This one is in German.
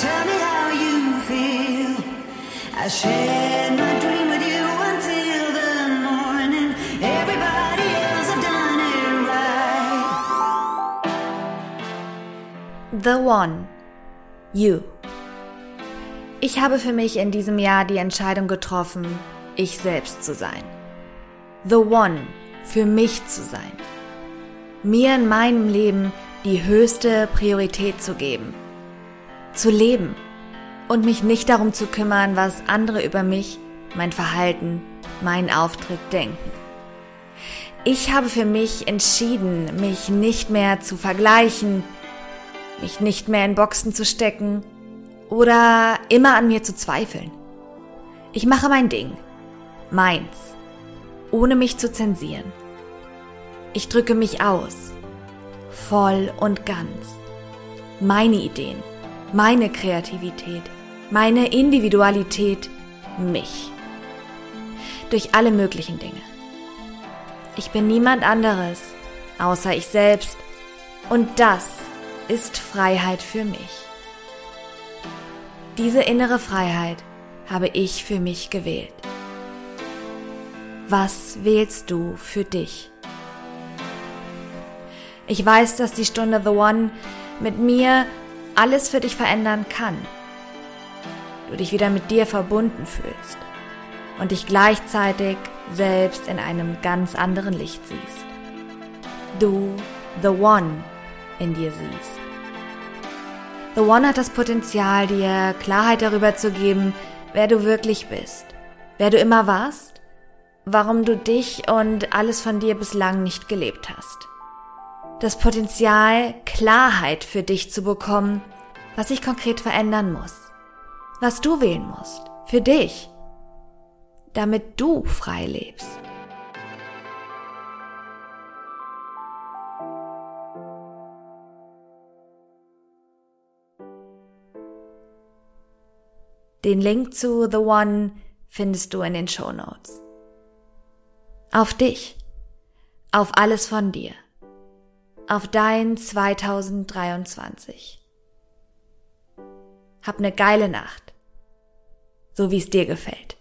tell me how you feel. I shared my dream with you until the morning. Everybody else have done it right. The One. You. Ich habe für mich in diesem Jahr die Entscheidung getroffen, ich selbst zu sein. The One, für mich zu sein. Mir in meinem Leben die höchste Priorität zu geben zu leben und mich nicht darum zu kümmern, was andere über mich, mein Verhalten, meinen Auftritt denken. Ich habe für mich entschieden, mich nicht mehr zu vergleichen, mich nicht mehr in Boxen zu stecken oder immer an mir zu zweifeln. Ich mache mein Ding, meins, ohne mich zu zensieren. Ich drücke mich aus, voll und ganz. Meine Ideen, meine Kreativität, meine Individualität, mich. Durch alle möglichen Dinge. Ich bin niemand anderes, außer ich selbst, und das ist Freiheit für mich. Diese innere Freiheit habe ich für mich gewählt. Was wählst du für dich? Ich weiß, dass die Stunde The One mit mir alles für dich verändern kann. Du dich wieder mit dir verbunden fühlst und dich gleichzeitig selbst in einem ganz anderen Licht siehst. Du The One in dir siehst. The One hat das Potenzial, dir Klarheit darüber zu geben, wer du wirklich bist, wer du immer warst, warum du dich und alles von dir bislang nicht gelebt hast. Das Potenzial, Klarheit für dich zu bekommen, was sich konkret verändern muss, was du wählen musst, für dich, damit du frei lebst. Den Link zu The One findest du in den Show Notes. Auf dich. Auf alles von dir. Auf dein 2023. Hab ne geile Nacht. So wie es dir gefällt.